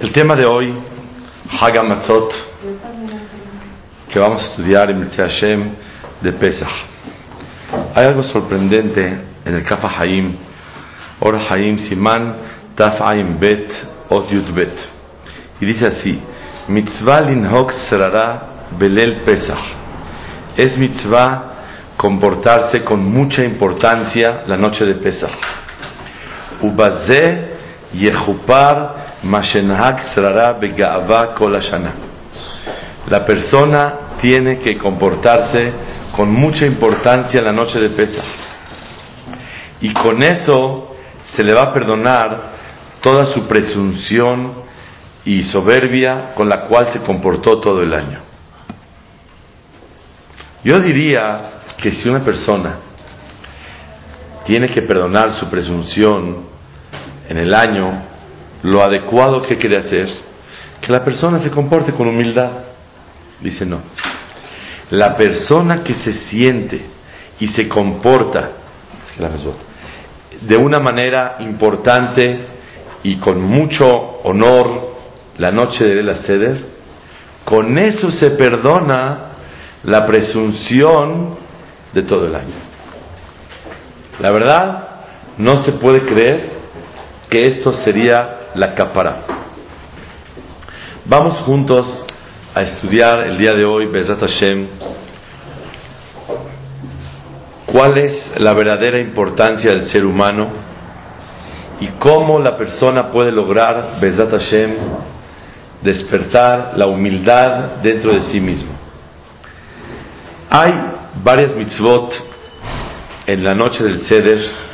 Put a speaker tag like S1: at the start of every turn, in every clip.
S1: El tema de hoy, Hagamatzot, que vamos a estudiar en Mitzvah Hashem de Pesach. Hay algo sorprendente en el Kafa Haim, Or Haim Siman Taf Haim Bet Ot Yud Bet. Y dice así: Mitzvah linhok serara belel Pesach. Es mitzvah comportarse con mucha importancia la noche de Pesach. La persona tiene que comportarse con mucha importancia la noche de Pesach. Y con eso se le va a perdonar toda su presunción y soberbia con la cual se comportó todo el año. Yo diría que si una persona tiene que perdonar su presunción en el año, lo adecuado que quiere hacer, que la persona se comporte con humildad. Dice no. La persona que se siente y se comporta de una manera importante y con mucho honor la noche de la Seder, con eso se perdona la presunción de todo el año. La verdad, no se puede creer que esto sería la capara. Vamos juntos a estudiar el día de hoy, Bezat Hashem, cuál es la verdadera importancia del ser humano y cómo la persona puede lograr, Bezat Hashem, despertar la humildad dentro de sí mismo. Hay varias mitzvot en la noche del Seder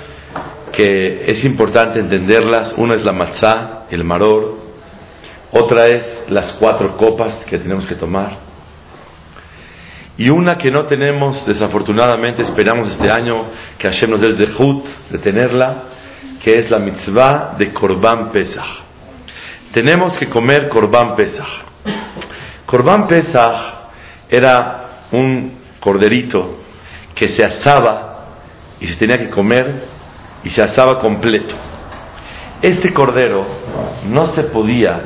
S1: que es importante entenderlas. Una es la matzah, el maror. Otra es las cuatro copas que tenemos que tomar. Y una que no tenemos, desafortunadamente, esperamos este año que Hashem el zehut de tenerla, que es la mitzvah de Korban Pesach. Tenemos que comer Korban Pesach. Korban Pesach era un corderito que se asaba y se tenía que comer y se asaba completo. Este cordero no se podía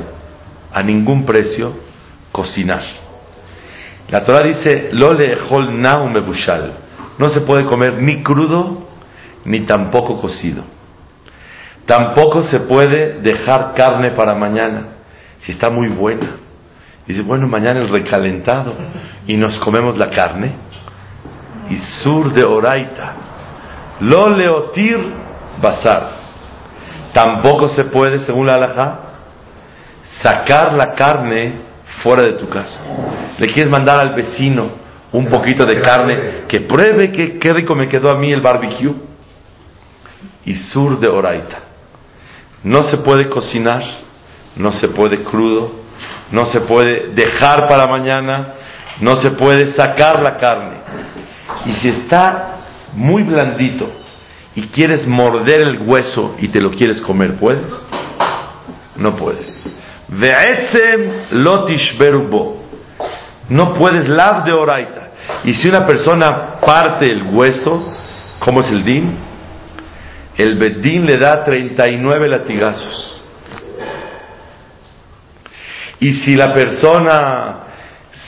S1: a ningún precio cocinar. La Torah dice, lo lehol mebushal. No se puede comer ni crudo ni tampoco cocido. Tampoco se puede dejar carne para mañana si está muy buena. Dice, bueno, mañana el recalentado y nos comemos la carne y sur de Oraita. Lo leotir basar. Tampoco se puede, según la halajá, sacar la carne fuera de tu casa. Le quieres mandar al vecino un poquito de carne que pruebe que qué rico me quedó a mí el barbecue. Y sur de Oraita. No se puede cocinar, no se puede crudo, no se puede dejar para mañana, no se puede sacar la carne. Y si está muy blandito y quieres morder el hueso y te lo quieres comer, ¿puedes? No puedes. No puedes lav de oraita. Y si una persona parte el hueso, ¿cómo es el din? El bedín le da 39 latigazos. Y si la persona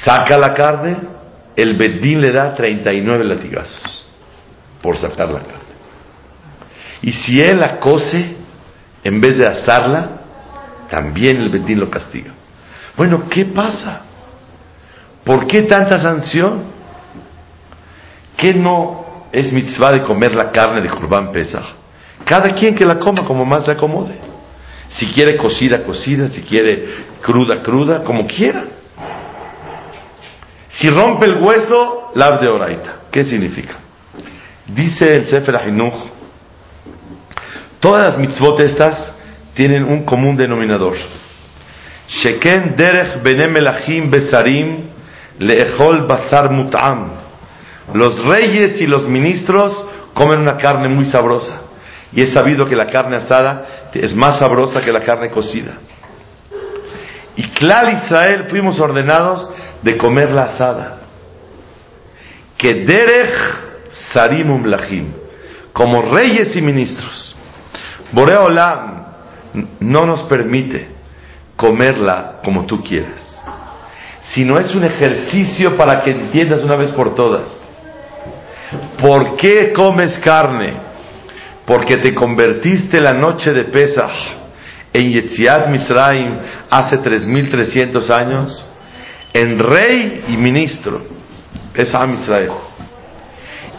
S1: saca la carne, el Bedín le da 39 latigazos por sacar la carne. Y si él la cose, en vez de asarla, también el Bedín lo castiga. Bueno, ¿qué pasa? ¿Por qué tanta sanción? ¿Qué no es mitzvah de comer la carne de Kurban Pesach? Cada quien que la coma como más le acomode. Si quiere cocida, cocida, si quiere cruda, cruda, como quiera. Si rompe el hueso, la de oraita. ¿Qué significa? Dice el Sefer todas las mitzvot estas tienen un común denominador. Sheken derech benemelachim besarim leechol basar mut'am. Los reyes y los ministros comen una carne muy sabrosa. Y es sabido que la carne asada es más sabrosa que la carne cocida. Y claro Israel fuimos ordenados de comer la asada. Que derech sarimum lachim, como reyes y ministros. Boreolam no nos permite comerla como tú quieras, sino es un ejercicio para que entiendas una vez por todas. ¿Por qué comes carne? Porque te convertiste la noche de Pesach en Yetziat Misraim hace 3300 años en rey y ministro. Es Am Israel.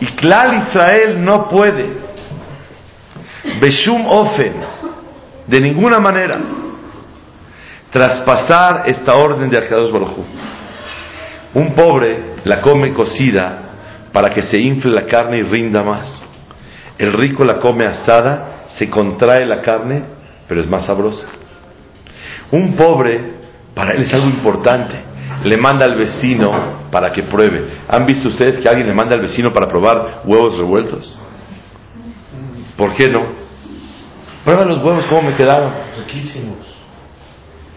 S1: Y Klal Israel no puede, Beshum Ofen, de ninguna manera, traspasar esta orden de Akadosh Baruj Un pobre la come cocida para que se infle la carne y rinda más. El rico la come asada, se contrae la carne, pero es más sabrosa. Un pobre, para él es algo importante, le manda al vecino para que pruebe. ¿Han visto ustedes que alguien le manda al vecino para probar huevos revueltos? ¿Por qué no? Prueba los huevos, ¿cómo me quedaron?
S2: Riquísimos.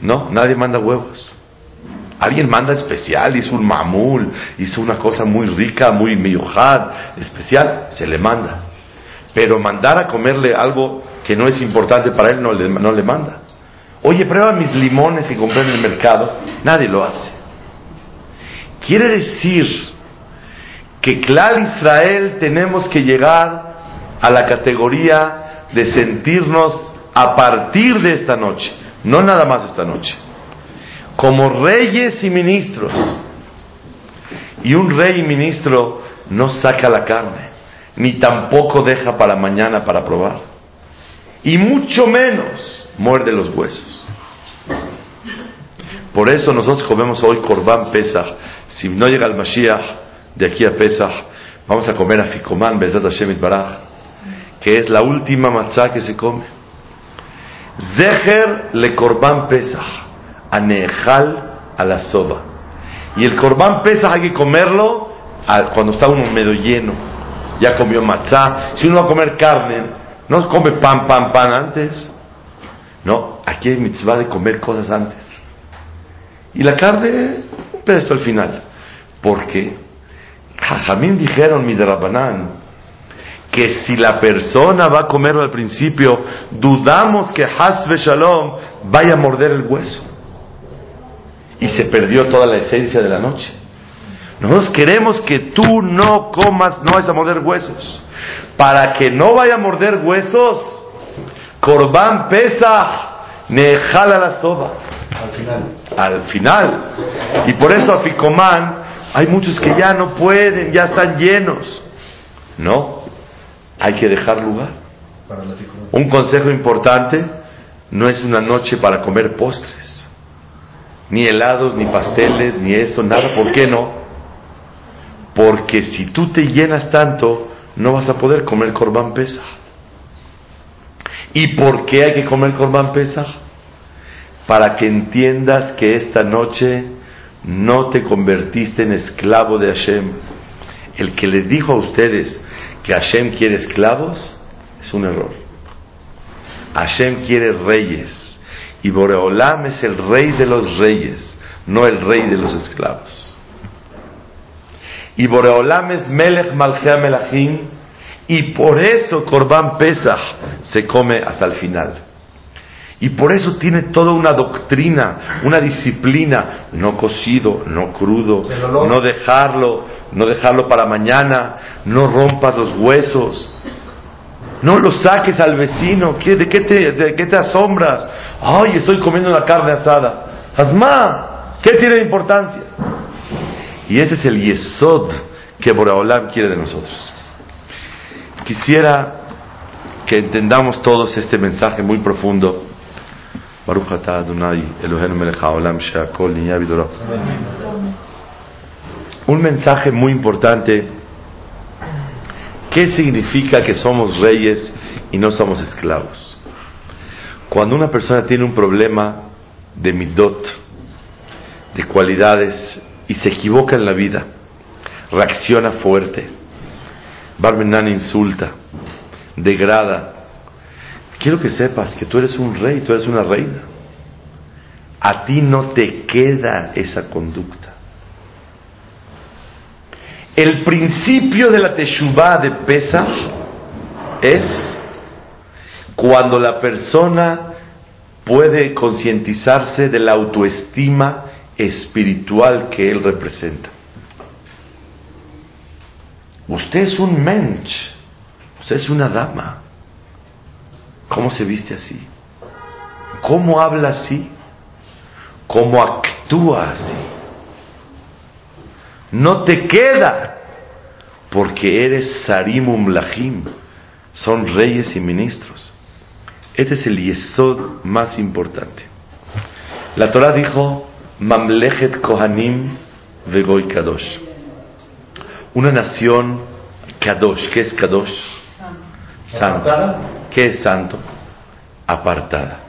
S1: No, nadie manda huevos. Alguien manda especial, hizo un mamul, hizo una cosa muy rica, muy miyujad, especial, se le manda. Pero mandar a comerle algo que no es importante para él no le, no le manda. Oye, prueba mis limones que compré en el mercado. Nadie lo hace. Quiere decir que Clal Israel tenemos que llegar a la categoría de sentirnos a partir de esta noche, no nada más esta noche, como reyes y ministros. Y un rey y ministro no saca la carne, ni tampoco deja para mañana para probar, y mucho menos muerde los huesos. Por eso nosotros comemos hoy Korban Pesach. Si no llega el Mashiach de aquí a Pesach, vamos a comer a Ficoman Bezat Hashem Baraj, que es la última matzah que se come. Zeher le Korban Pesach, anejal a la soba. Y el Korban Pesach hay que comerlo cuando está uno medio lleno. Ya comió matzah. Si uno va a comer carne, no come pan, pan, pan antes. No, aquí hay mitzvah de comer cosas antes. Y la carne, un pedazo al final. Porque Jajamín dijeron, mi que si la persona va a comerlo al principio, dudamos que Hasbe Shalom vaya a morder el hueso. Y se perdió toda la esencia de la noche. Nosotros queremos que tú no comas, no vayas a morder huesos. Para que no vaya a morder huesos, Corban pesa, jala la soba.
S2: Al final.
S1: Al final. Y por eso a Ficomán hay muchos que ya no pueden, ya están llenos. No, hay que dejar lugar. Un consejo importante, no es una noche para comer postres. Ni helados, ni pasteles, ni eso, nada. ¿Por qué no? Porque si tú te llenas tanto, no vas a poder comer corbán pesa. ¿Y por qué hay que comer corbán pesa? para que entiendas que esta noche no te convertiste en esclavo de Hashem. El que les dijo a ustedes que Hashem quiere esclavos es un error. Hashem quiere reyes y Boreolam es el rey de los reyes, no el rey de los esclavos. Y Boreolam es Melech Malchea Melachim y por eso Korban Pesach se come hasta el final. Y por eso tiene toda una doctrina, una disciplina, no cocido, no crudo, no dejarlo, no dejarlo para mañana, no rompas los huesos, no lo saques al vecino, ¿de qué te, de qué te asombras? Ay, estoy comiendo una carne asada. Asma, ¿qué tiene de importancia? Y ese es el yesod que Boraholam quiere de nosotros. Quisiera que entendamos todos este mensaje muy profundo un mensaje muy importante. ¿Qué significa que somos reyes y no somos esclavos? Cuando una persona tiene un problema de midot, de cualidades, y se equivoca en la vida, reacciona fuerte, Barmenan insulta, degrada, quiero que sepas que tú eres un rey, tú eres una reina. A ti no te queda esa conducta. El principio de la Teshuvah de Pesach es Cuando la persona puede concientizarse de la autoestima espiritual que él representa. Usted es un mensch, usted es una dama. ¿Cómo se viste así? ¿Cómo habla así? ¿Cómo actúa así? No te queda porque eres Sarimum Lahim, son reyes y ministros. Este es el yesod más importante. La Torah dijo, Mamlechet Kohanim Vegoy Kadosh. Una nación Kadosh. ¿Qué es Kadosh? Santo. ¿Qué es santo? Apartada.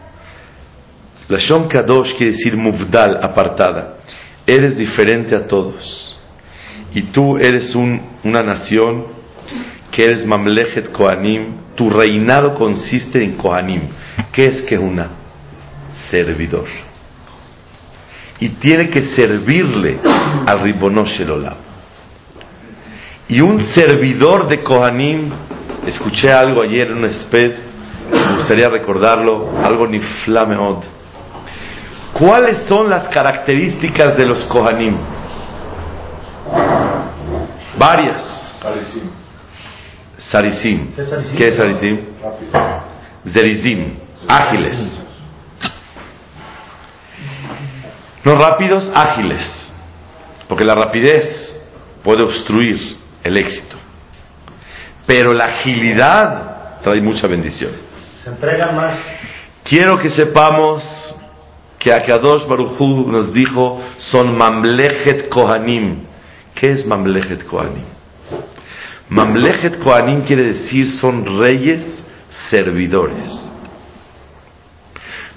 S1: La Shom Kadosh quiere decir Muvdal, apartada. Eres diferente a todos. Y tú eres una nación que eres Mamlechet Kohanim. Tu reinado consiste en Kohanim. ¿Qué es que una? Servidor. Y tiene que servirle al Ribonosh. Y un servidor de Kohanim, escuché algo ayer en un sped, me gustaría recordarlo, algo ni flameod. ¿Cuáles son las características de los Kohanim? Varias.
S2: Sarisim.
S1: Sarisim.
S2: ¿Qué es Sarisim?
S1: ¿Qué es Sarisim? Zerizim. Ágiles. No rápidos, ágiles. Porque la rapidez puede obstruir el éxito. Pero la agilidad trae mucha bendición.
S2: Se entregan más.
S1: Quiero que sepamos que Akadosh Baruchu nos dijo son Mamlechet Kohanim. ¿Qué es Mamlechet Kohanim? Mamlechet Kohanim quiere decir son reyes servidores.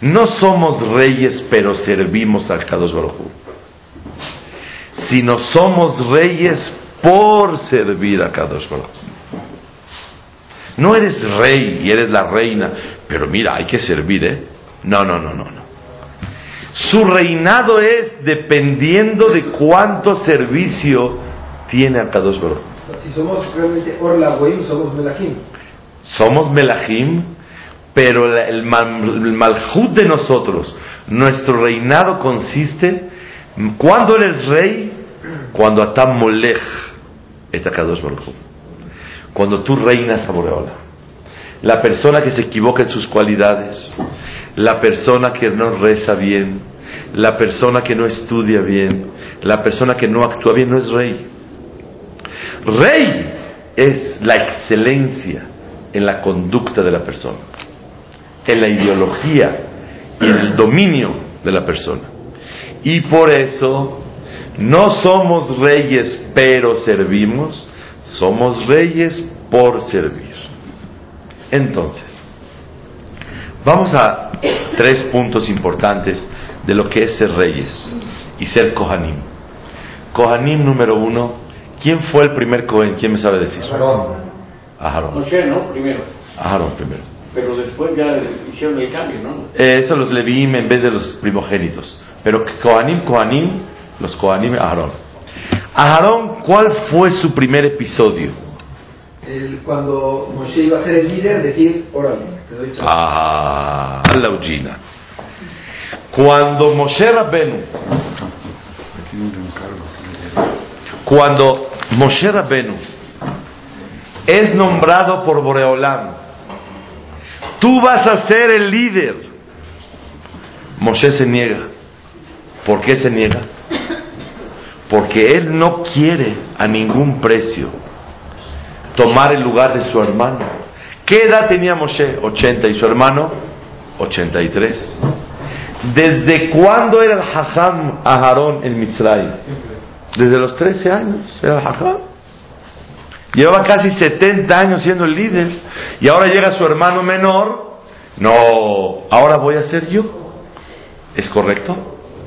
S1: No somos reyes pero servimos a Akadosh Baruchu. Sino somos reyes por servir a Kadosh Baruch. No eres rey y eres la reina, pero mira, hay que servir, ¿eh? No, no, no, no, no. Su reinado es dependiendo de cuánto servicio tiene a Kadosh Baruch.
S3: Si somos realmente Orla somos Melahim.
S1: Somos Melahim, pero el, mal- el malhut de nosotros, nuestro reinado consiste, ¿cuándo eres rey? Cuando atam molech et Akadosh Baruch. Cuando tú reinas a Boreola. La persona que se equivoca en sus cualidades, la persona que no reza bien, la persona que no estudia bien, la persona que no actúa bien, no es rey. Rey es la excelencia en la conducta de la persona, en la ideología y el dominio de la persona. Y por eso no somos reyes pero servimos, somos reyes por servir. Entonces, vamos a tres puntos importantes de lo que es ser reyes y ser Kohanim. Kohanim número uno, ¿quién fue el primer Kohen? ¿Quién me sabe decir?
S2: Aarón.
S1: Aarón.
S4: Moshe, ¿no? Primero.
S1: Aarón primero.
S4: Pero después ya hicieron el cambio, ¿no?
S1: Eh, eso los Leviim en vez de los primogénitos. Pero Kohanim, Kohanim, los Kohanim, Aarón. Aarón, ¿cuál fue su primer episodio?
S3: El- cuando Moshe iba a ser el líder, decir, órale, te doy chance.
S1: Ah, la. Cuando Moshe Rabbenu, cuando Moshe Rabbenu es nombrado por Boreolam, tú vas a ser el líder. Moshe se niega. ¿Por qué se niega? Porque él no quiere a ningún precio tomar el lugar de su hermano. ¿Qué edad tenía Moshe? 80 y su hermano 83. ¿Desde cuándo era el Hajam Aharón en Mitzray? Desde los 13 años era el Hajam. Llevaba casi 70 años siendo el líder y ahora llega su hermano menor. No, ahora voy a ser yo. ¿Es correcto?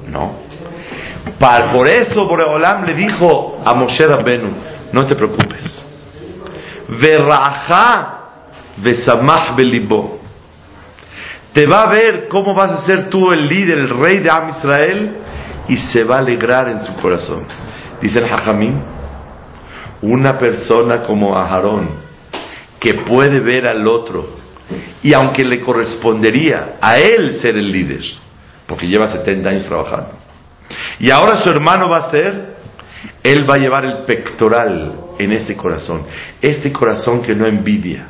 S1: No. Por eso Boreolam le dijo a Moshe Rabbenu, no te preocupes. Verraja vesamach belibo. Te va a ver cómo vas a ser tú el líder, el rey de Am Israel, y se va a alegrar en su corazón. Dice el Hajamim, una persona como Aharón, que puede ver al otro Y aunque le correspondería a él ser el líder, porque lleva 70 años trabajando, y ahora su hermano va a ser, él va a llevar el pectoral en este corazón, este corazón que no envidia,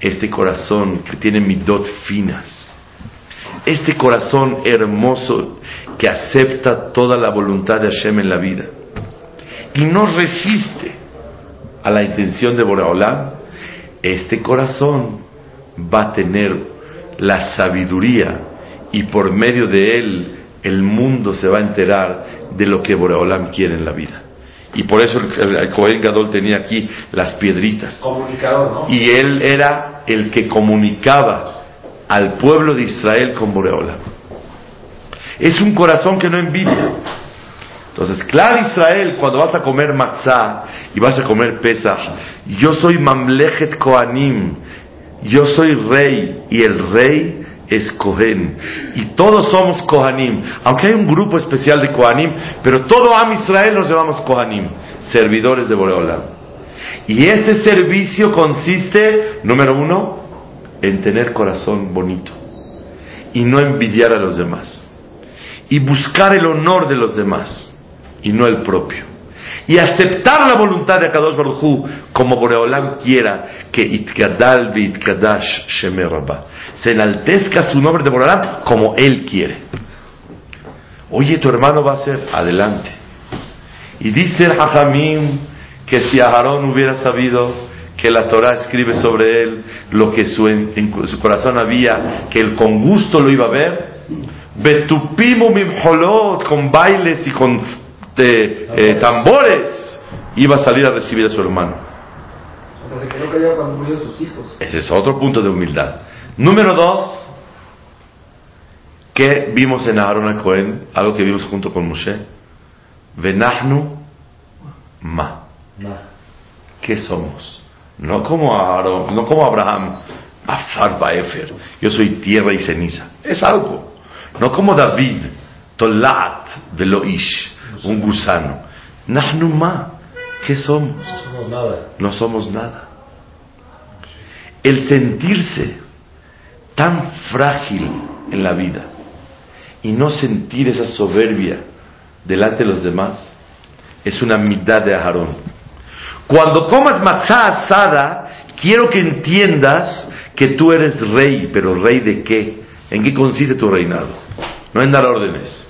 S1: este corazón que tiene midot finas, este corazón hermoso que acepta toda la voluntad de Hashem en la vida. Y no resiste a la intención de Boreolam, este corazón va a tener la sabiduría y por medio de él el mundo se va a enterar de lo que Boreolam quiere en la vida. Y por eso el, el Cohen Gadol tenía aquí las piedritas.
S2: Comunicador, ¿no?
S1: Y él era el que comunicaba al pueblo de Israel con Boreolam. Es un corazón que no envidia. Entonces, claro Israel, cuando vas a comer matzah y vas a comer pesach, yo soy mamlechet kohanim, yo soy rey y el rey es Cohen. Y todos somos Kohanim. Aunque hay un grupo especial de Kohanim, pero todo Am Israel nos llamamos Kohanim, servidores de Boreolam. Y este servicio consiste, número uno, en tener corazón bonito y no envidiar a los demás. Y buscar el honor de los demás y no el propio. Y aceptar la voluntad de Akadosh Baruj como Boreolam quiera que Itkadal Itkadash Shemer Rabba. Se enaltezca su nombre de Boreolam como él quiere. Oye, tu hermano va a ser adelante. Y dice el Hajamim que si Aarón hubiera sabido que la Torah escribe sobre él lo que su, en, su corazón había, que él con gusto lo iba a ver, Betupimu mimholot, con bailes y con eh, eh, tambores, iba a salir a recibir a su hermano.
S3: Hasta se quedó callado cuando murió sus hijos.
S1: Ese es otro punto de humildad. Número dos, que vimos en Aarón a Cohen, algo que vimos junto con Moshe, Venahnu Ma. ¿Qué somos? No como Aarón, no como Abraham, Afar Baefer, yo soy tierra y ceniza. Es algo. No como David, Tolat Veloish, un gusano. Nahnu Ma. ¿Qué somos?
S2: No somos nada.
S1: no somos nada. El sentirse tan frágil en la vida y no sentir esa soberbia delante de los demás es una mitad de Aarón. Cuando comas matzá asada, quiero que entiendas que tú eres rey, pero rey de qué? ¿En qué consiste tu reinado? No en dar órdenes.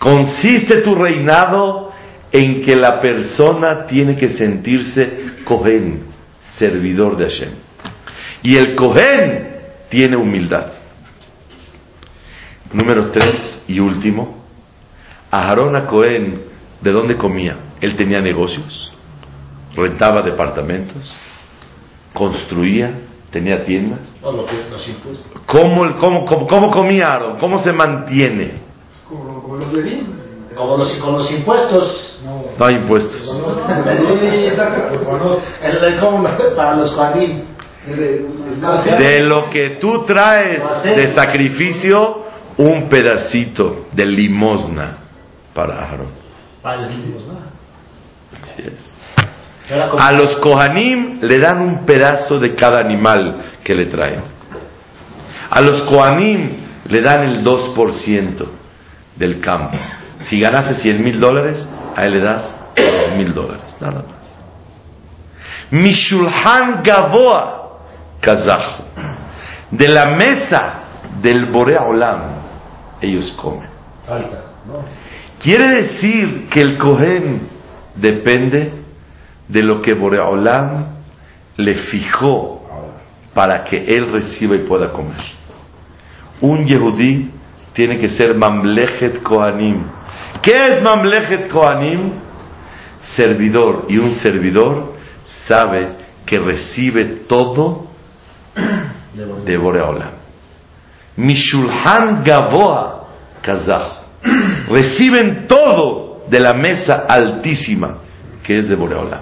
S1: Consiste tu reinado en que la persona tiene que sentirse Cohen, servidor de Hashem. Y el Cohen tiene humildad. Número tres y último, Aarón a Cohen, ¿de dónde comía? Él tenía negocios, rentaba departamentos, construía, tenía tiendas.
S2: No, lo que los impuestos.
S1: ¿Cómo, cómo, cómo, cómo comía Aarón? ¿Cómo se mantiene?
S3: Como, como los Levín.
S2: Como los, con los impuestos.
S1: No hay impuestos.
S2: El, el- para los Juanín.
S1: De lo que tú traes de sacrificio, un pedacito de limosna para Aarón.
S2: Para ¿no?
S1: Así es. A los Kohanim le dan un pedazo de cada animal que le traen. A los Kohanim le dan el 2% del campo. Si ganaste 100 mil dólares, a él le das 2 mil dólares, nada más. Mishulhan Gavoa Kazajo. De la mesa del Borea Olam, ellos comen. Quiere decir que el Cohen depende de lo que Boreolam le fijó para que él reciba y pueda comer. Un Yehudí tiene que ser Mamlechet Kohanim. ¿Qué es Mamlechet Kohanim? Servidor. Y un servidor sabe que recibe todo
S2: De
S1: Boreolam. Mishulhan Gavoa Kazaj. Reciben todo de la mesa altísima que es de Boreolam.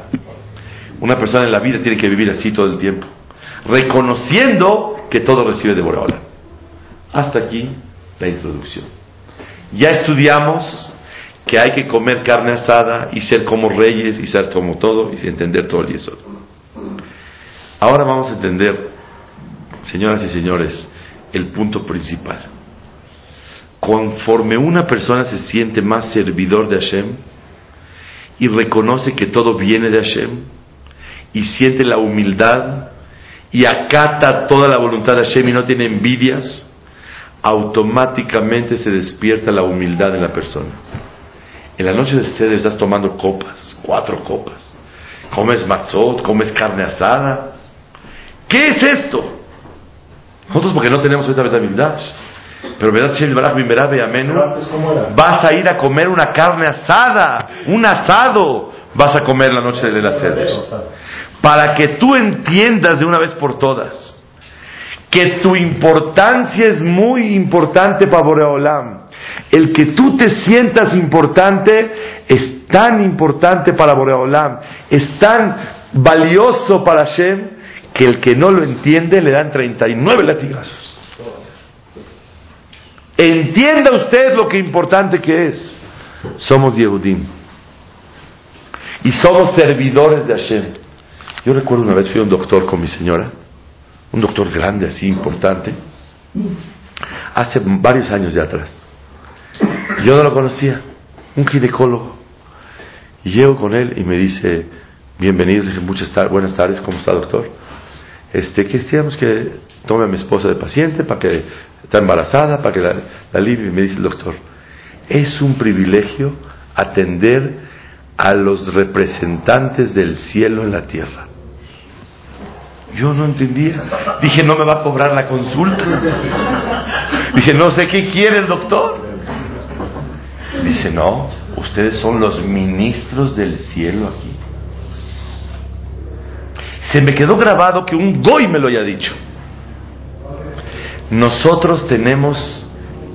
S1: Una persona en la vida tiene que vivir así todo el tiempo, reconociendo que todo recibe de Boreolam. Hasta aquí la introducción. Ya estudiamos que hay que comer carne asada y ser como reyes y ser como todo y entender todo el yesod. Ahora vamos a entender señoras y señores, el punto principal. Conforme una persona se siente más servidor de Hashem y reconoce que todo viene de Hashem y siente la humildad y acata toda la voluntad de Hashem y no tiene envidias, automáticamente se despierta la humildad en la persona. En la noche de sed estás tomando copas, cuatro copas. Comes matzot, comes carne asada. ¿Qué es esto? Nosotros porque no tenemos. Pero verdad,
S2: Pero antes, ¿cómo era?
S1: vas a ir a comer una carne asada, un asado, vas a comer la noche de la sed. Para que tú entiendas de una vez por todas que tu importancia es muy importante para Boreolam. El que tú te sientas importante es tan importante para Boreolam, es tan valioso para Hashem que el que no lo entiende le dan 39 latigazos. Entienda usted lo que importante que es. Somos Yehudim. Y somos servidores de Hashem. Yo recuerdo una vez fui a un doctor con mi señora, un doctor grande, así, importante, hace varios años de atrás. Yo no lo conocía, un ginecólogo. Y llego con él y me dice, bienvenido, le dije, muchas buenas tardes, ¿cómo está doctor? Este, quisiéramos que tome a mi esposa de paciente para que está embarazada, para que la, la libre. Y me dice el doctor, es un privilegio atender a los representantes del cielo en la tierra. Yo no entendía. Dije, no me va a cobrar la consulta. Dije, no sé qué quiere el doctor. Dice, no, ustedes son los ministros del cielo aquí. Se me quedó grabado que un goy me lo haya dicho. Nosotros tenemos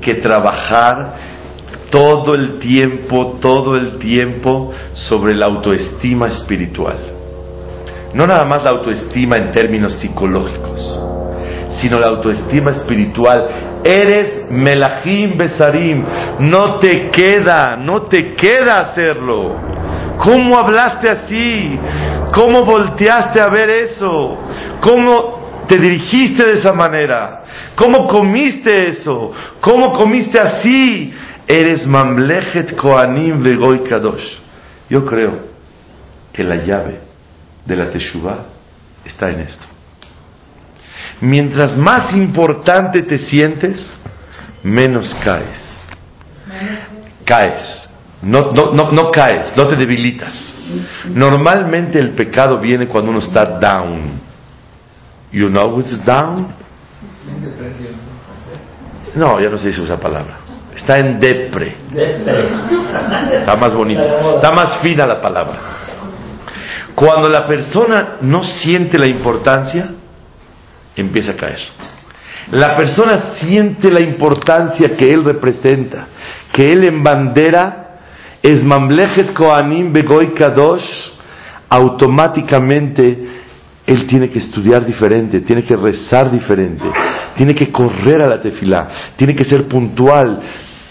S1: que trabajar todo el tiempo, todo el tiempo sobre la autoestima espiritual. No nada más la autoestima en términos psicológicos, sino la autoestima espiritual. Eres Melahim Besarim, no te queda, no te queda hacerlo. ¿Cómo hablaste así? ¿Cómo volteaste a ver eso? ¿Cómo te dirigiste de esa manera? ¿Cómo comiste eso? ¿Cómo comiste así? Eres Mamlechet Koanim Vegoy Kadosh. Yo creo que la llave de la Teshuvah está en esto. Mientras más importante te sientes, menos caes. Caes. No, no, no, no caes, no te debilitas. Normalmente el pecado viene cuando uno está down. You know what's down? No, ya no se dice esa palabra. Está en depre. Está más bonita. Está más fina la palabra. Cuando la persona no siente la importancia, empieza a caer. La persona siente la importancia que él representa, que él embandera, es Mamlechet Koanim Begoy Kadosh, automáticamente él tiene que estudiar diferente, tiene que rezar diferente, tiene que correr a la tefilá, tiene que ser puntual,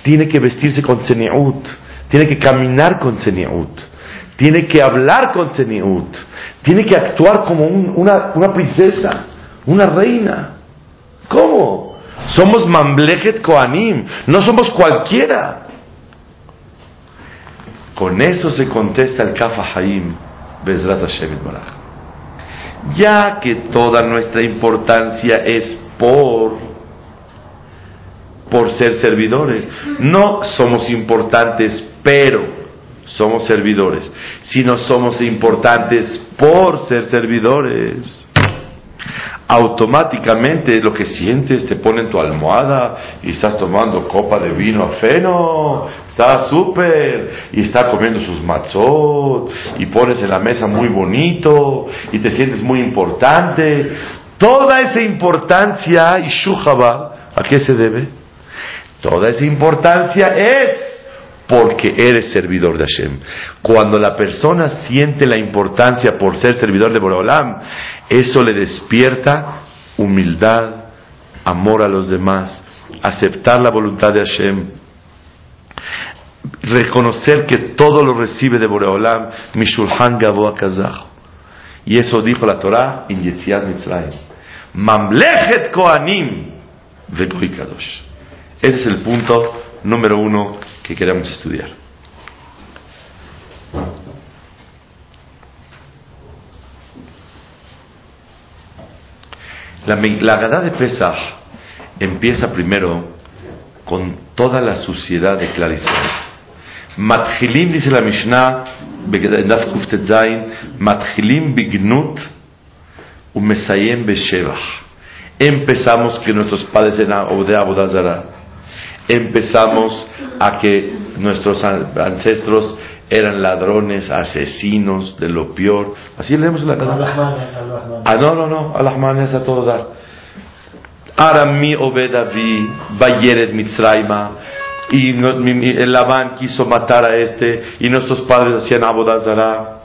S1: tiene que vestirse con seniut, tiene que caminar con seniut, tiene que hablar con seniut, tiene que actuar como un- una, princesa, una reina. ¿Cómo? Somos Mamlechet Koanim, no somos cualquiera. Con eso se contesta el Kafa Haim, Bezrat Hashem. Ya que toda nuestra importancia es por por ser servidores. No somos importantes, pero somos servidores. Sino somos importantes por ser servidores. Automáticamente lo que sientes te pone en tu almohada y estás tomando copa de vino afeno, está súper, y está comiendo sus matzot, y pones en la mesa muy bonito, y te sientes muy importante. Toda esa importancia, y ¿a qué se debe? Toda esa importancia es porque eres servidor de Hashem. Cuando la persona siente la importancia por ser servidor de Boreolam, eso le despierta humildad, amor a los demás, aceptar la voluntad de Hashem, reconocer que todo lo recibe de Boreolam, Mishulhan Gavoa Kazaj. Y eso dijo la Torah en Yetziat Mitzrayim. Mamlechet Koanim Vegoy Kadosh. Ese es el punto número uno que queremos estudiar. La, la de Pesach empieza primero con toda la suciedad de Clarisrael. Matchilim, dice la Mishnah, Matchilim bignut umesayem beshevach. Empezamos que nuestros padres de Abodazara. Empezamos a que nuestros an- ancestros eran ladrones, asesinos, de lo peor. Así leemos la Gadá.
S2: Al-Rahman, Al-Rahman.
S1: Ah, no, no, no, Alahman es a todo dar. Arami Obed Avi, Bayeret Mitzraima, y el Labán quiso matar a este, y nuestros padres hacían Abodazara.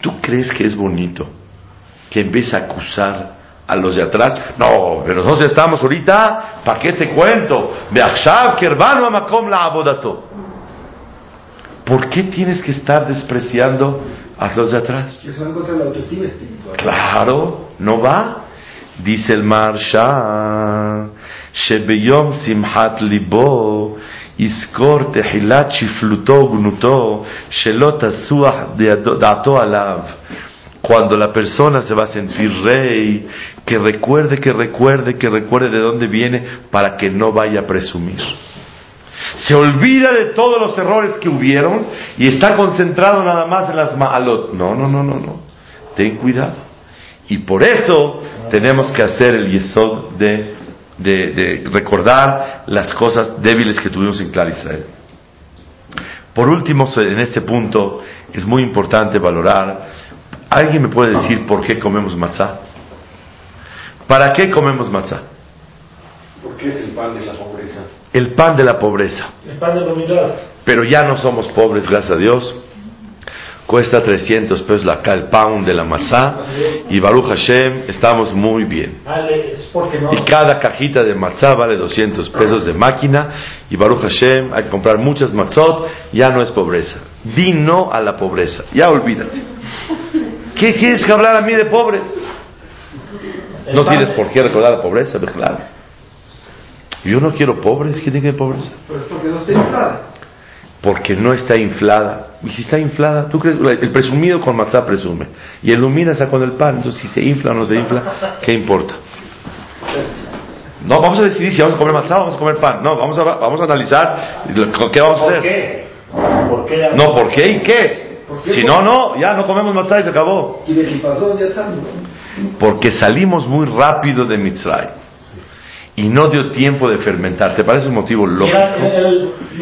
S1: ¿Tú crees que es bonito que empiece a acusar a los de atrás? No, pero nosotros estamos ahorita, ¿para qué te cuento? Kerbanu Amakom la Abodato. ¿Por qué tienes que estar despreciando a los de atrás?
S3: Eso va contra la autoestima espiritual.
S1: Claro, no va. Dice el Marsha, Shebeyom Simhat Libo, Iskor Tehilat Shifluto Gnuto, Shelot Asuach Dato Alav. Cuando la persona se va a sentir rey, que recuerde, que recuerde, que recuerde de dónde viene para que no vaya a presumir. Se olvida de todos los errores que hubieron y está concentrado nada más en las ma'alot. No, no, no, no, no. Ten cuidado. Y por eso tenemos que hacer el yesod de, de, recordar las cosas débiles que tuvimos en Clar Israel. Por último, en este punto es muy importante valorar. ¿Alguien me puede decir por qué comemos matzá? ¿Para qué comemos matzá?
S4: Porque es el pan de la pobreza.
S1: El pan de la pobreza.
S2: El pan de la humildad.
S1: Pero ya no somos pobres, gracias a Dios. Cuesta 300 pesos la, el pound de la matzá. Y Baruch Hashem, estamos muy bien.
S2: Ale, es porque no.
S1: Y cada cajita de matzá vale 200 pesos de máquina. Y Baruch Hashem, hay que comprar muchas matzot. Ya no es pobreza. Di no a la pobreza. Ya olvídate. ¿Qué quieres que hablar a mí de pobres? No tienes por qué recordar la pobreza, claro. Yo no quiero pobres. ¿Qué tiene que ver pobreza?
S3: Pero es porque no está inflada.
S1: porque no está inflada. Y si está inflada, ¿tú crees? El presumido con matzá presume. Y el lumina está con el pan. Entonces, si se infla o no se infla, ¿qué importa? No, vamos a decidir si vamos a comer matzá o vamos a comer pan. No, vamos a, vamos a analizar qué vamos a
S2: ¿Por
S1: hacer.
S2: qué? ¿Por qué?
S1: No, ¿por qué y qué?
S3: ¿Por qué?
S1: Si no, no, ya no comemos matzá y se acabó.
S3: Y de pasó ya está.
S1: Porque salimos muy rápido de Mitzray. Y no dio tiempo de fermentar. ¿Te parece un motivo lógico?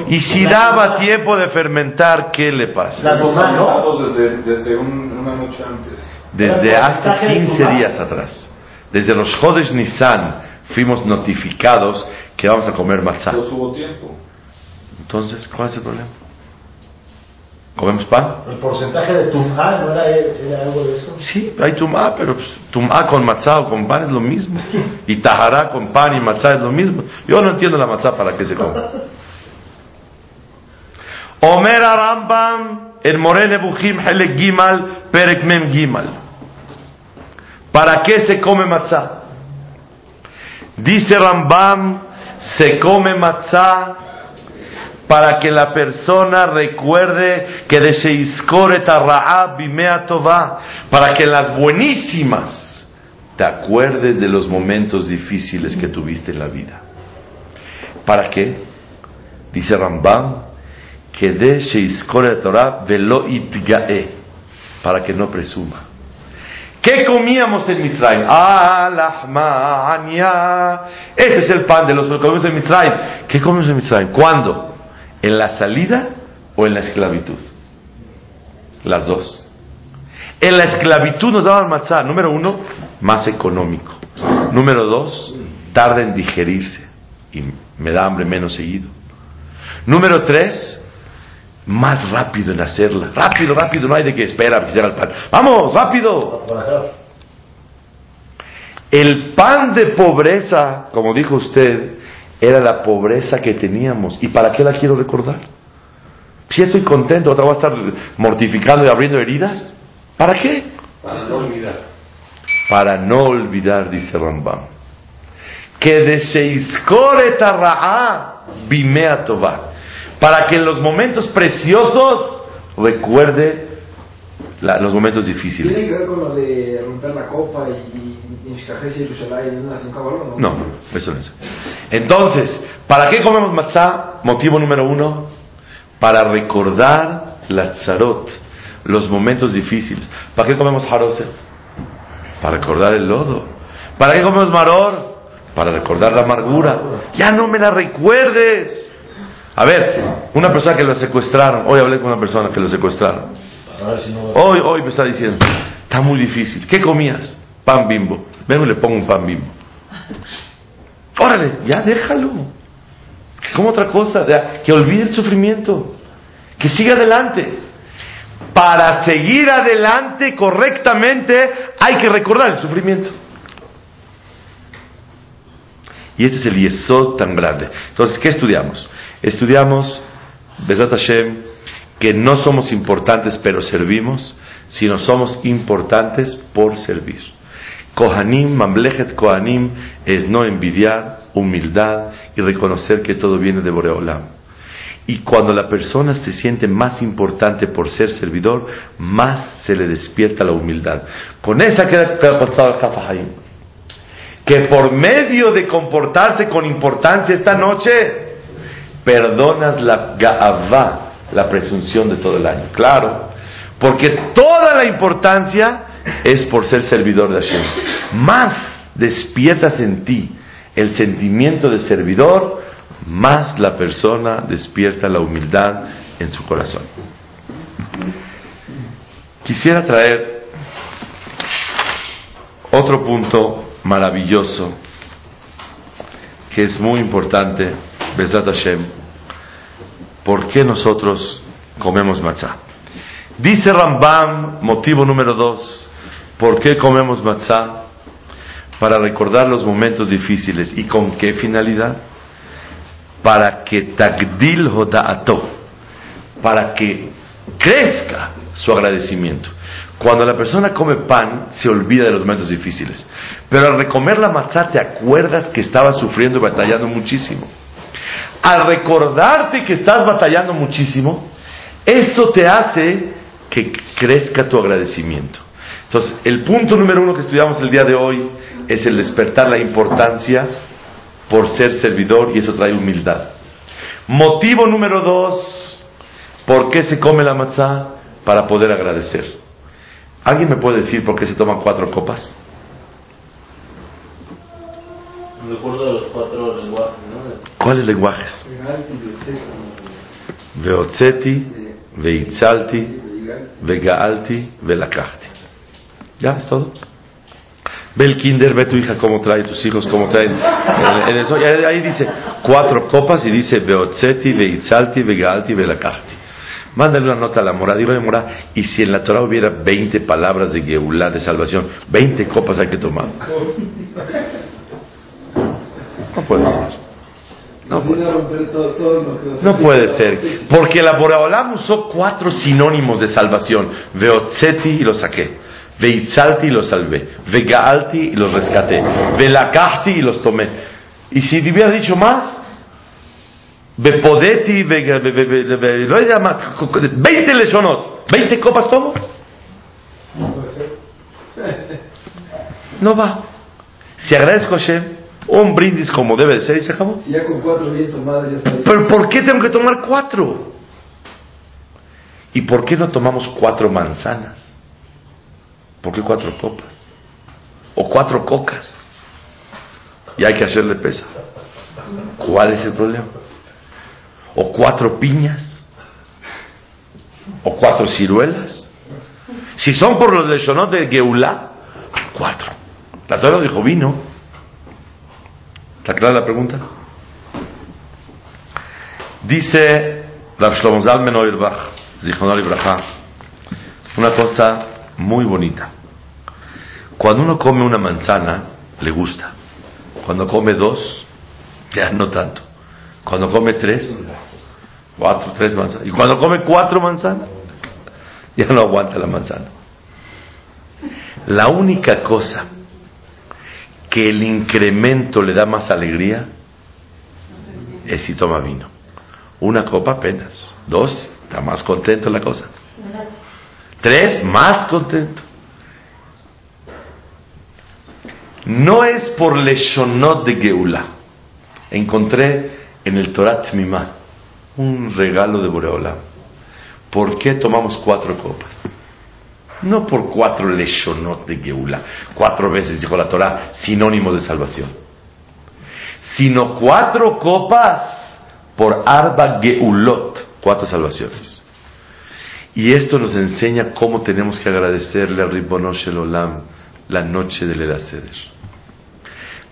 S1: Y si daba tiempo de fermentar, ¿qué le pasa?
S5: Desde, desde un- una noche antes.
S1: Desde hace
S2: porcentaje de
S1: 15
S2: Tumá.
S1: días atrás, desde los Jodes Nisan, fuimos notificados que vamos a comer matzá.
S5: Pero hubo tiempo.
S1: Entonces, ¿cuál es el problema? ¿Comemos pan?
S2: El porcentaje de tumá no era, era algo de eso.
S1: Sí, hay tumá, pero pues, tumá con matzá o con pan es lo mismo. Y tajará con pan y matzá es lo mismo. Yo no entiendo la matzá para qué se come. Omer Rambam, el Morene Buchim, Helek Gimal, Perek Mem Gimal. ¿Para qué se come matzá? Dice Rambam, se come matzá para que la persona recuerde que de Sheiscoret Ra'a Bimea Tová, para que las buenísimas te acuerdes de los momentos difíciles que tuviste en la vida. ¿Para qué? Dice Rambam, que de Sheiscoret Torah velo itgae, para que no presuma. ¿Qué comíamos en Misraim? Ah, lahmania. Este es el pan de los que comemos en Misraim. ¿Qué comemos en Misraim? ¿Cuándo? ¿En la salida o en la esclavitud? Las dos. En la esclavitud nos daban matzá. Número uno, más económico. Número dos, tarda en digerirse y me da hambre menos seguido. Número tres, más rápido en hacerla. Rápido, rápido, no hay de que espera que el pan. Vamos, rápido. El pan de pobreza, como dijo usted, era la pobreza que teníamos. ¿Y para qué la quiero recordar? Si estoy contento, otra voy a estar mortificando y abriendo heridas. ¿Para qué?
S4: Para no olvidar.
S1: Para no olvidar, dice Rambam, que Bimea para que en los momentos preciosos recuerde la- los momentos
S3: ¿Tiene
S1: difíciles.
S3: que ver con lo de romper la copa y, y, y Shkajés y Yerushalayim, ¿no? ¿Un caballo,
S1: No, eso no es. Entonces, ¿para qué comemos matzá? Motivo número uno, para recordar la tzarot, los momentos difíciles. ¿Para qué comemos haroset? Para recordar el lodo. ¿Para qué comemos maror? Para recordar la amargura. Ya no me la recuerdes. A ver, una persona que lo secuestraron, hoy hablé con una persona que lo secuestraron. Hoy, hoy me está diciendo, está muy difícil. ¿Qué comías? Pan bimbo. Vengo y le pongo un pan bimbo. Órale, ya déjalo. Como otra cosa, que olvide el sufrimiento. Que siga adelante. Para seguir adelante correctamente hay que recordar el sufrimiento. Y este es el yesod tan grande. Entonces, ¿qué estudiamos? Estudiamos, Besat Hashem, que no somos importantes pero servimos, sino somos importantes por servir. Kohanim, Mamlechet Kohanim, es no envidiar, humildad y reconocer que todo viene de Boreolam. Y cuando la persona se siente más importante por ser servidor, más se le despierta la humildad. Con esa queda pasado el Hafahaim. Que por medio de comportarse con importancia esta noche, perdonas la Ga'avá, la presunción de todo el año. Claro, porque toda la importancia es por ser servidor de Hashem. Más despiertas en ti el sentimiento de servidor, más la persona despierta la humildad en su corazón. Quisiera traer otro punto maravilloso que es muy importante, Besat Hashem, ¿por qué nosotros comemos matzah? Dice Rambam, motivo número dos, ¿por qué comemos matzah? Para recordar los momentos difíciles. ¿Y con qué finalidad? Para que tagdil hoda'ato, para que crezca su agradecimiento. Cuando la persona come pan, se olvida de los momentos difíciles. Pero al recomer la matzah, te acuerdas que estabas sufriendo y batallando muchísimo. Al recordarte que estás batallando muchísimo, eso te hace que crezca tu agradecimiento. Entonces, el punto número uno que estudiamos el día de hoy es el despertar la importancia por ser servidor y eso trae humildad. Motivo número dos, ¿por qué se come la matzah? Para poder agradecer. ¿Alguien me puede decir por qué se toman cuatro copas?
S2: Me acuerdo de los cuatro lenguajes, ¿no?
S1: ¿Cuáles lenguajes? Veotzeti, veitzalti, vegaalti, velakachti. ¿Ya es todo? Ve el kinder, ve tu hija cómo trae, tus hijos cómo traen. En- en eso, y ahí ahí dice cuatro copas y dice Beotzeti, Veitzalti, Vegaalti, Velakachti. Mándale una nota a la mora. Digo, mora, y si en la Torah hubiera 20 palabras de Geulah, de salvación, 20 copas hay que tomar. No puede ser. No puede
S3: lo
S1: No puede ser, porque la Boraholam usó cuatro sinónimos de salvación. Veotzeti y los saqué. Veitzalti y los salvé. Vegaalti y los rescaté. Velakachti y los tomé. Y si hubiera dicho más, Bepodeti, lo he llamado, 20 leshonot, 20 copas tomo. No va. Si agradezco a Hashem, un brindis como debe de ser y se acabó.
S3: Si ya con cuatro bien tomadas ya está ahí.
S1: Pero ¿por qué tengo que tomar cuatro? ¿Y por qué no tomamos cuatro manzanas? ¿Por qué cuatro copas? ¿O cuatro cocas? Y hay que hacerle pesa. ¿Cuál es el problema? ¿O cuatro piñas? ¿O cuatro ciruelas? Si son por los leshonot de Geulah, cuatro. La Torah dijo vino. ¿Está clara la pregunta? Dice Rav Shlomo Zichrono Libraja, una cosa muy bonita. Cuando uno come una manzana, le gusta. Cuando come dos, ya no tanto. Cuando come tres, cuatro, tres manzanas. Y cuando come cuatro manzanas, ya no aguanta la manzana. La única cosa que el incremento le da más alegría es si toma vino. Una copa apenas. Dos, está más contento la cosa. Tres, más contento. No es por Leshonot de Geula. Encontré en el Torat Mimá un regalo de Boreolam. ¿Por qué tomamos cuatro copas? No por cuatro Leshonot de Geula. Cuatro veces dijo la Torah, sinónimo de salvación. Sino cuatro copas por Arba Geulot. Cuatro salvaciones. Y esto nos enseña cómo tenemos que agradecerle al Ribono Shel Olam la noche del Elaseder.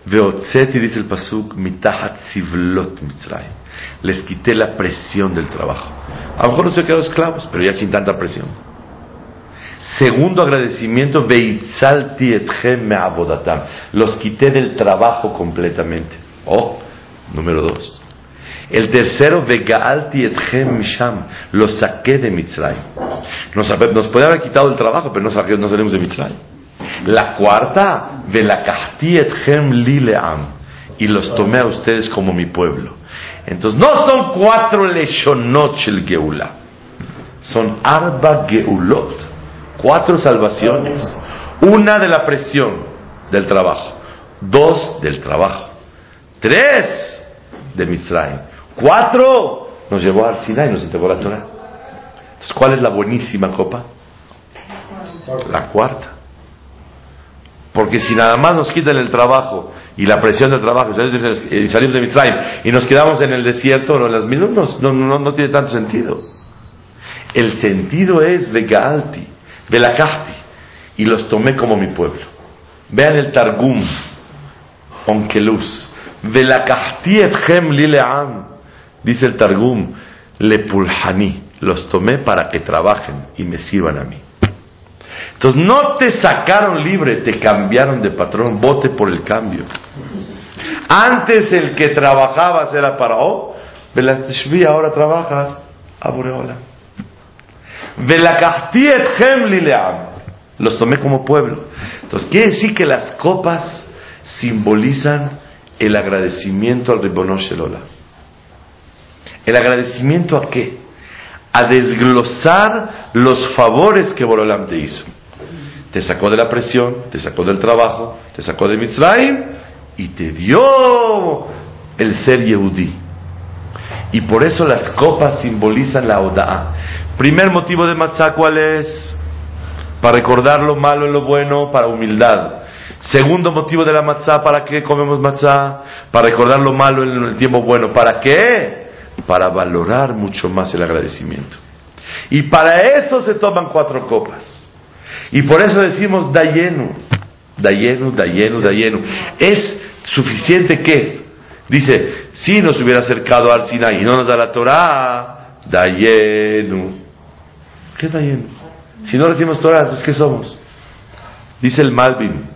S1: Veotzeti dice el pasuk mitahat sivlot mitzrayim. Les quité la presión del trabajo. A lo mejor no se quedaron esclavos, pero ya sin tanta presión. Segundo agradecimiento, veitzalti etchem me'avodatam. Los quité del trabajo completamente. Oh, número dos. El tercero, vegaalti etchem misham. Los saqué de Mitzrayim. Nos, nos haber quitado el trabajo, pero no, salimos de Mitzrayim. La cuarta, etchem lileam. Y los tomé a ustedes como mi pueblo. Entonces, no son cuatro leshonot el geula. Son arba geulot. Cuatro salvaciones. Una de la presión del trabajo. Dos del trabajo. Tres de Mitzrayim. Cuatro nos llevó al Sinai y nos entregó la Torah. Entonces, ¿cuál es la buenísima copa? La cuarta. Porque si nada más nos quitan el trabajo y la presión del trabajo y salimos de Mitzrayim y nos quedamos en el desierto, no, las minutos no, no, no tiene tanto sentido. El sentido es de Gaalti, de la Kahti, y los tomé como mi pueblo. Vean el Targum, Onkelus, de la Kahti etchem lileam, dice el Targum, le pulhani, los tomé para que trabajen y me sirvan a mí. Entonces no te sacaron libre, te cambiaron de patrón, vote por el cambio. Antes el que trabajabas era para, oh, ahora trabajas a. Los tomé como pueblo. Entonces quiere decir que las copas simbolizan el agradecimiento al Ribonosh. ¿El agradecimiento a qué? A desglosar los favores que Borolam te hizo. Te sacó de la presión, te sacó del trabajo, te sacó de Mitzrayim y te dio el ser Yehudí. Y por eso las copas simbolizan la Oda'a. Primer motivo de Matzah, ¿cuál es? Para recordar lo malo y lo bueno, para humildad. Segundo motivo de la Matzah, ¿para qué comemos Matzah? Para recordar lo malo en el tiempo bueno. ¿Para qué? Para valorar mucho más el agradecimiento. Y para eso se toman cuatro copas. Y por eso decimos Dayenu, Dayenu, Dayenu, Dayenu. Es suficiente que, dice, si nos hubiera acercado al Sinai y no nos da la Torah, Dayenu. ¿Qué es Dayenu? Si no decimos Torah, ¿qué somos? Dice el Malvin,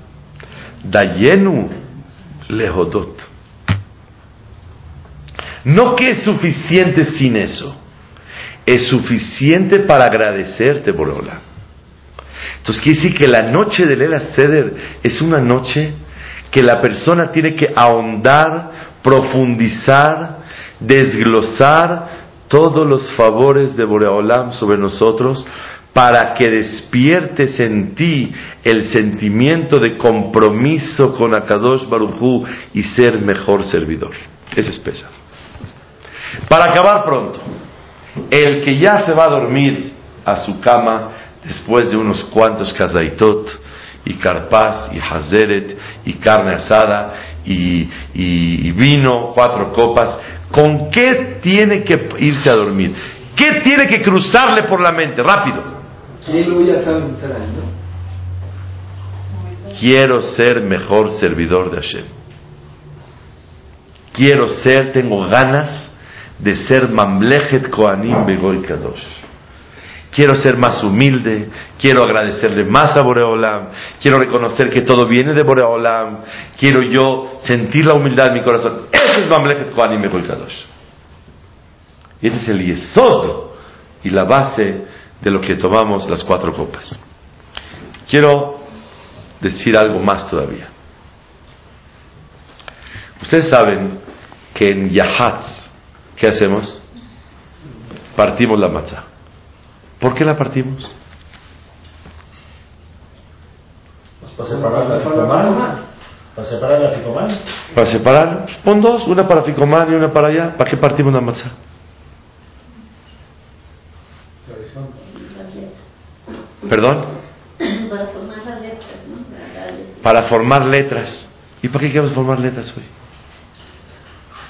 S1: Dayenu Lehodot. No que es suficiente sin eso, es suficiente para agradecerte, por hola. Entonces quiere decir que la noche de Lela Seder es una noche que la persona tiene que ahondar, profundizar, desglosar todos los favores de Boreolam sobre nosotros para que despiertes en ti el sentimiento de compromiso con Akadosh Baruchú y ser mejor servidor. Es espesa. Para acabar pronto, el que ya se va a dormir a su cama después de unos cuantos kazaitot y carpaz y hazeret y carne asada y, vino, cuatro copas, ¿con qué tiene que irse a dormir? ¿Qué tiene que cruzarle por la mente? Rápido. Quiero ser mejor servidor de Hashem. Quiero ser, tengo ganas de ser Mamlechet Koanim Begoy Kadosh quiero ser más humilde, quiero agradecerle más a Boreolam, quiero reconocer que todo viene de Boreolam, quiero yo sentir la humildad en mi corazón. Eso es Mamlechet Kohanim Kadosh. Ese es el yesod y la base de lo que tomamos las cuatro copas. Quiero decir algo más todavía. Ustedes saben que en Yahatz, ¿qué hacemos? Partimos la matzah. ¿Por qué la partimos?
S6: Pues para separar la ficomán. Para separar la ficomán.
S1: Para separar, pon dos, una para Ficomán y una para allá. ¿Para qué partimos la matzah? ¿Perdón?
S7: Para formar las letras, ¿no? Para
S1: formar letras. ¿Y para qué queremos formar letras hoy?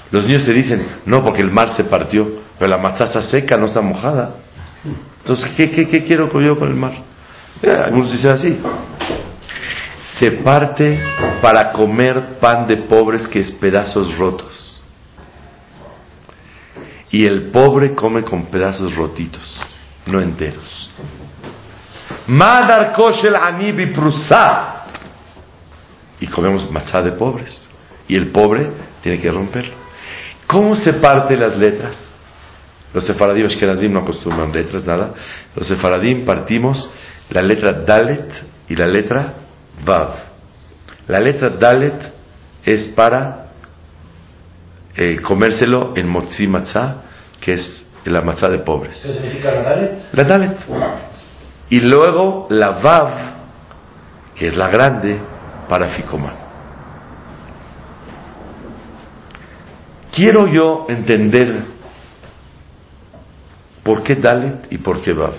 S1: Los niños te dicen, no, porque el mar se partió, pero la matzah está seca, no está mojada. Entonces, ¿qué, qué, qué quiero yo con el mar? Eh, algunos dicen así. Se parte para comer pan de pobres que es pedazos rotos. Y el pobre come con pedazos rotitos, no enteros. Madar koshel ani biprusá. Y comemos matzá de pobres. Y el pobre tiene que romperlo. ¿Cómo se parte las letras? Los sefaradim ashkenazim no acostumbran letras, nada. Los sefaradim partimos la letra Dalet y la letra Vav. La letra Dalet es para eh, comérselo en motzi matzá, que es la matzá de pobres.
S6: ¿Qué significa la Dalet?
S1: La Dalet. Y luego la Vav, que es la grande, para Ficomán. Quiero yo entender por qué Dalet y por qué Vav.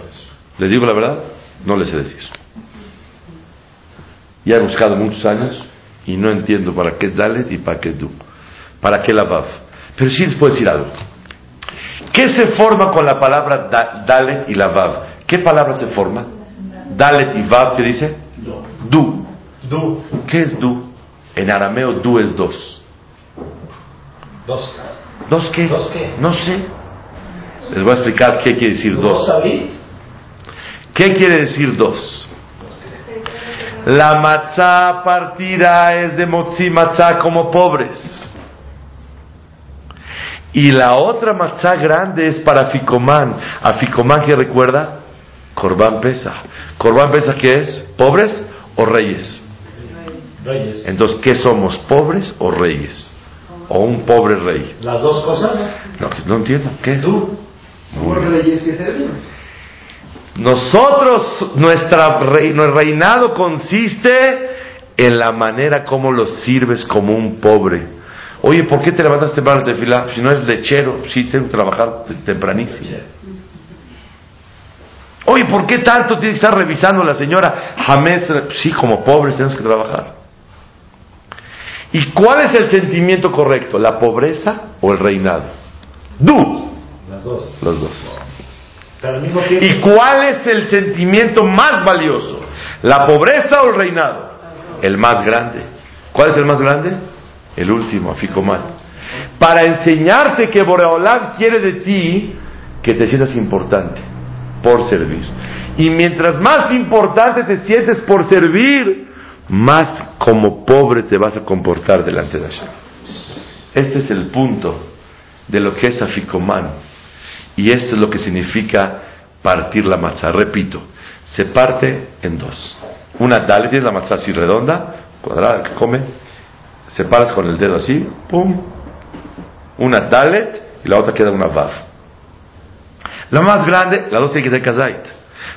S1: Les digo la verdad, no les sé decir. Ya he buscado muchos años y no entiendo para qué Dalet y para qué Du. ¿Para qué la Vav? Pero sí les puedo decir algo. ¿Qué se forma con la palabra da- Dalet y la Vav? ¿Qué palabra se forma? Dalet y Vav, ¿qué dice? Du.
S6: Du.
S1: ¿Qué es Du? En arameo Du es dos.
S6: Dos.
S1: ¿Dos qué?
S6: ¿Dos qué?
S1: No sé. Les voy a explicar qué quiere decir
S6: ¿Dos?
S1: ¿Qué quiere decir dos? La matzá partida es de motzi matzá como pobres. Y la otra matzá grande es para Ficomán. A Ficomán que recuerda Corbán Pesa. Corbán Pesa ¿qué es? ¿Pobres o reyes?
S6: Reyes.
S1: Entonces, ¿qué somos? ¿Pobres o reyes? ¿O un pobre rey?
S6: Las dos cosas.
S1: No, no entiendo. ¿Qué?
S6: Du.
S1: Nosotros, nuestra nuestro reinado consiste en la manera como los sirves como un pobre. Oye, ¿por qué te levantas temprano de fila? Si no es lechero, sí tengo que trabajar te- tempranísimo. Oye, ¿por qué tanto tiene que estar revisando la señora Jamés? Sí, como pobres tenemos que trabajar. ¿Y cuál es el sentimiento correcto? ¿La pobreza o el reinado? Du,
S6: Las dos.
S1: los dos.
S6: Pero al mismo tiempo.
S1: ¿Y cuál es el sentimiento más valioso? ¿La pobreza o el reinado? El más grande. ¿Cuál es el más grande? El último, Aficomán. Para enseñarte que Boreolam quiere de ti que te sientas importante por servir. Y mientras más importante te sientes por servir, más como pobre te vas a comportar delante de Hashem. Este es el punto de lo que es Aficomán. Y esto es lo que significa partir la matzah. Repito, se parte en dos. Una dalet es la matzah así redonda, cuadrada, que come. Separas con el dedo así, pum. Una dalet y la otra queda una vav. La más grande, la dos tiene que ser kazait.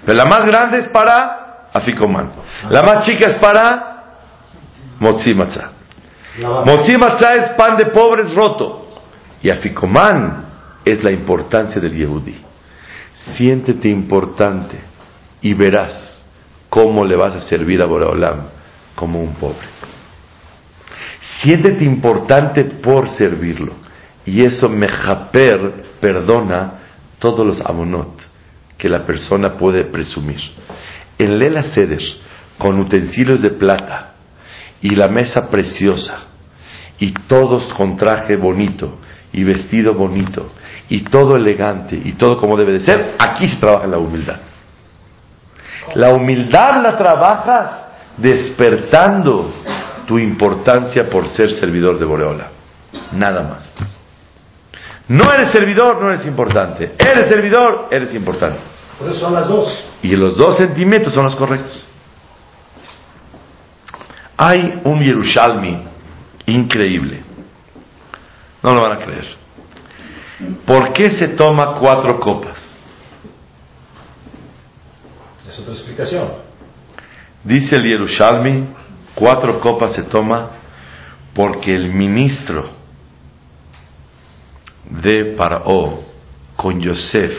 S1: Pero la más grande es para afikoman. La más chica es para motzi matzah. Motzi matzah es pan de pobres roto. Y aficomán es la importancia del Yehudi. Siéntete importante y verás cómo le vas a servir a Boreolam como un pobre. Siéntete importante por servirlo. Y eso mejaper perdona todos los abonot que la persona puede presumir. En Lela Seder, con utensilios de plata y la mesa preciosa, y todos con traje bonito y vestido bonito y todo elegante y todo como debe de ser, aquí se trabaja la humildad. La humildad la trabajas despertando tu importancia por ser servidor de Boreola. Nada más. No eres servidor, no eres importante. Eres servidor, eres importante.
S6: Por eso son las dos.
S1: Y los dos sentimientos son los correctos. Hay un Yerushalmi increíble. No lo van a creer. ¿Por qué se toma cuatro copas?
S6: Es otra explicación.
S1: Dice el Yerushalmi, cuatro copas se toma porque el ministro de Paró con Yosef,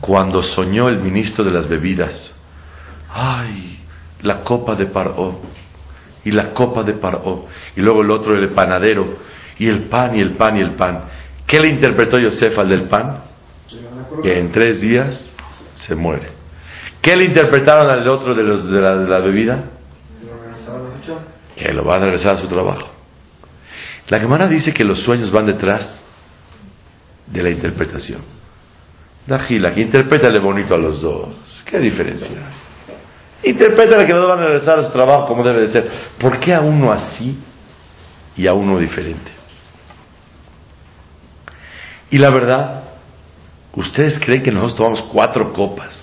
S1: cuando soñó el ministro de las bebidas, ay, la copa de Paró, y la copa de Paró, y luego el otro, el panadero, y el pan, y el pan, y el pan. ¿Qué le interpretó Yosef al del pan? Que en tres días se muere. ¿Qué le interpretaron al otro de, los, de, la, de la bebida? Que lo va a regresar a su trabajo. La Gemara dice que los sueños van detrás de la interpretación. Dajila, que interprétale bonito a los dos. ¿Qué diferencia? Interprétale que los dos van a regresar a su trabajo como debe de ser. ¿Por qué a uno así y a uno diferente? Y la verdad, ¿ustedes creen que nosotros tomamos cuatro copas?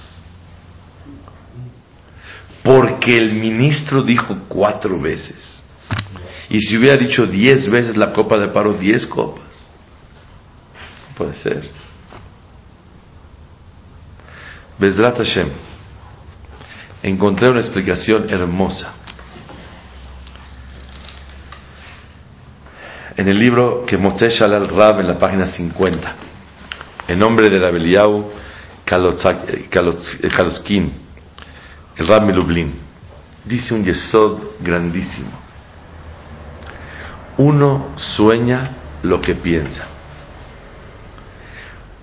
S1: Porque el ministro dijo cuatro veces. Y si hubiera dicho diez veces la copa de paro, diez copas. Puede ser. Bezrat Hashem. Encontré una explicación hermosa. En el libro que Moshe Shalal Rab en la página 50, en nombre de Rabeliau Kaloskin, el Rab Milublin, dice un yesod grandísimo. Uno sueña lo que piensa.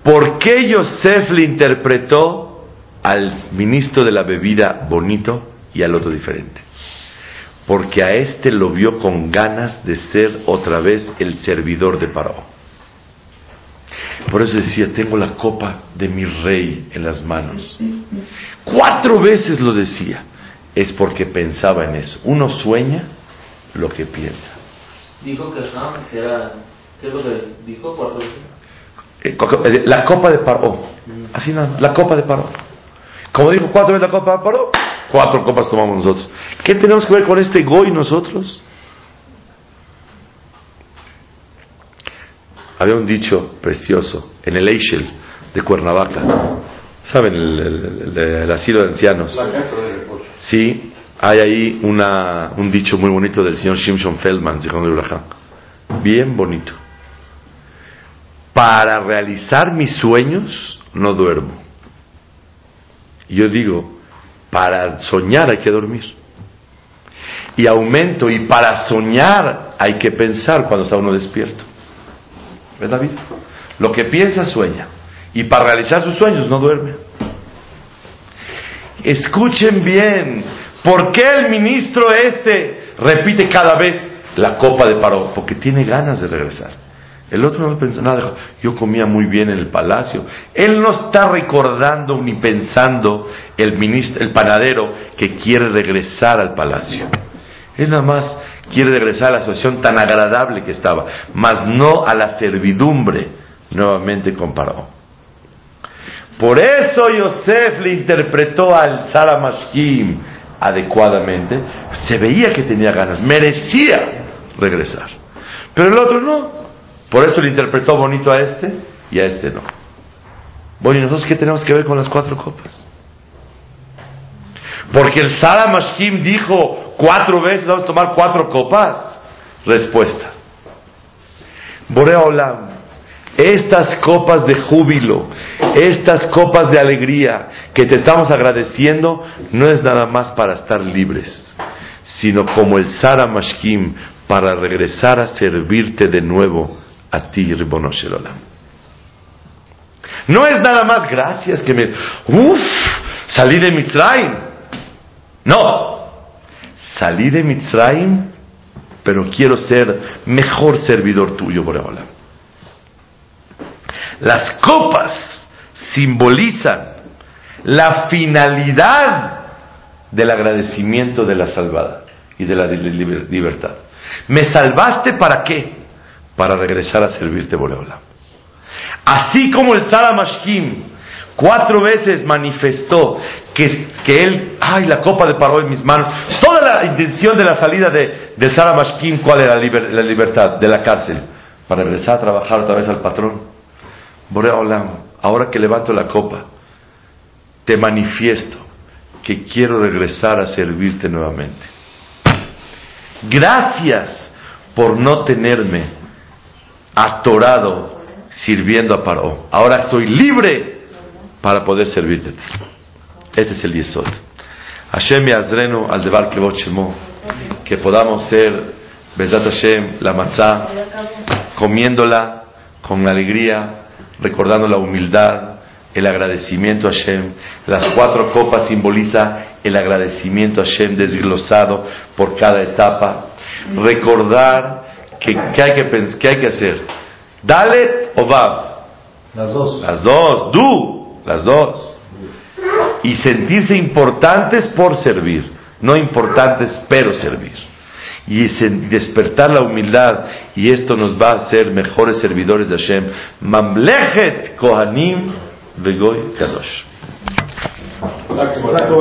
S1: ¿Por qué Yosef le interpretó al ministro de la bebida bonito y al otro diferente? Porque a este lo vio con ganas de ser otra vez el servidor de Paró. Por eso decía, tengo la copa de mi rey en las manos. Cuatro veces lo decía. Es porque pensaba en eso. Uno sueña lo que piensa.
S2: Dijo que Ham, que era. ¿Qué es lo que dijo cuatro veces?
S1: Eh, La copa de Paró. Así nada, la copa de Paró. Como dijo cuatro veces la copa de Paró, cuatro copas tomamos nosotros. ¿Qué tenemos que ver con este goy nosotros? Había un dicho precioso en el Eichel de Cuernavaca. ¿Saben? El, el- el- el asilo de ancianos.
S4: La casa de reposo.
S1: Sí, hay ahí una, un dicho muy bonito del señor Shimshon Feldman. Bien bonito. Para realizar mis sueños no duermo. Y yo digo, para soñar hay que dormir. Y aumento, y para soñar hay que pensar cuando está uno despierto. ¿Ves, David? Lo que piensa, sueña. Y para realizar sus sueños no duerme. Escuchen bien, ¿por qué el ministro este repite cada vez la copa de paro? Porque tiene ganas de regresar. El otro no pensó nada, yo comía muy bien en el palacio. Él no está recordando ni pensando el ministro, el panadero que quiere regresar al palacio. Él nada más quiere regresar a la situación tan agradable que estaba, mas no a la servidumbre nuevamente comparó. Por eso Yosef le interpretó al Sara Mashkim adecuadamente. Se veía que tenía ganas, merecía regresar. Pero el otro no. Por eso le interpretó bonito a este y a este no. Bueno, ¿y nosotros qué tenemos que ver con las cuatro copas? Porque el Sara Mashkim dijo cuatro veces, vamos a tomar cuatro copas. Respuesta. Borea Olam, estas copas de júbilo, estas copas de alegría que te estamos agradeciendo, no es nada más para estar libres, sino como el Sara Mashkim para regresar a servirte de nuevo a ti, Ribono. No es nada más gracias que me... Uf, salí de Mitzrayim. No, salí de Mitzrayim, pero quiero ser mejor servidor tuyo, Boreolam. Las copas simbolizan la finalidad del agradecimiento de la salvada y de la li- liber- libertad. ¿Me salvaste para qué? Para regresar a servirte, Boreolam. Así como el Sara Mashkim, Cuatro veces manifestó que, que él, ay, la copa de paró en mis manos. Toda la intención de la salida de, de Sara Mashkim, ¿cuál era la, la libertad? De la cárcel. Para regresar a trabajar otra vez al patrón. Borea Olam, ahora que levanto la copa, te manifiesto que quiero regresar a servirte nuevamente. Gracias por no tenerme atorado sirviendo a Paró. Ahora soy libre para poder servirte. Este es el Yesod. Hashem Yazrenu al Debar. Que podamos ser, Bezat Hashem, la matzah, comiéndola con alegría, recordando la humildad, el agradecimiento a Hashem. Las cuatro copas simboliza el agradecimiento a Hashem desglosado por cada etapa. Recordar que, que hay, que, pens- que hay que hacer. Dalet o Vav.
S6: Las dos.
S1: Las dos. Du. Las dos. Y sentirse importantes por servir. No importantes pero servir. Y despertar la humildad. Y esto nos va a hacer mejores servidores de Hashem. Mamlechet Kohanim Vegoy Kadosh.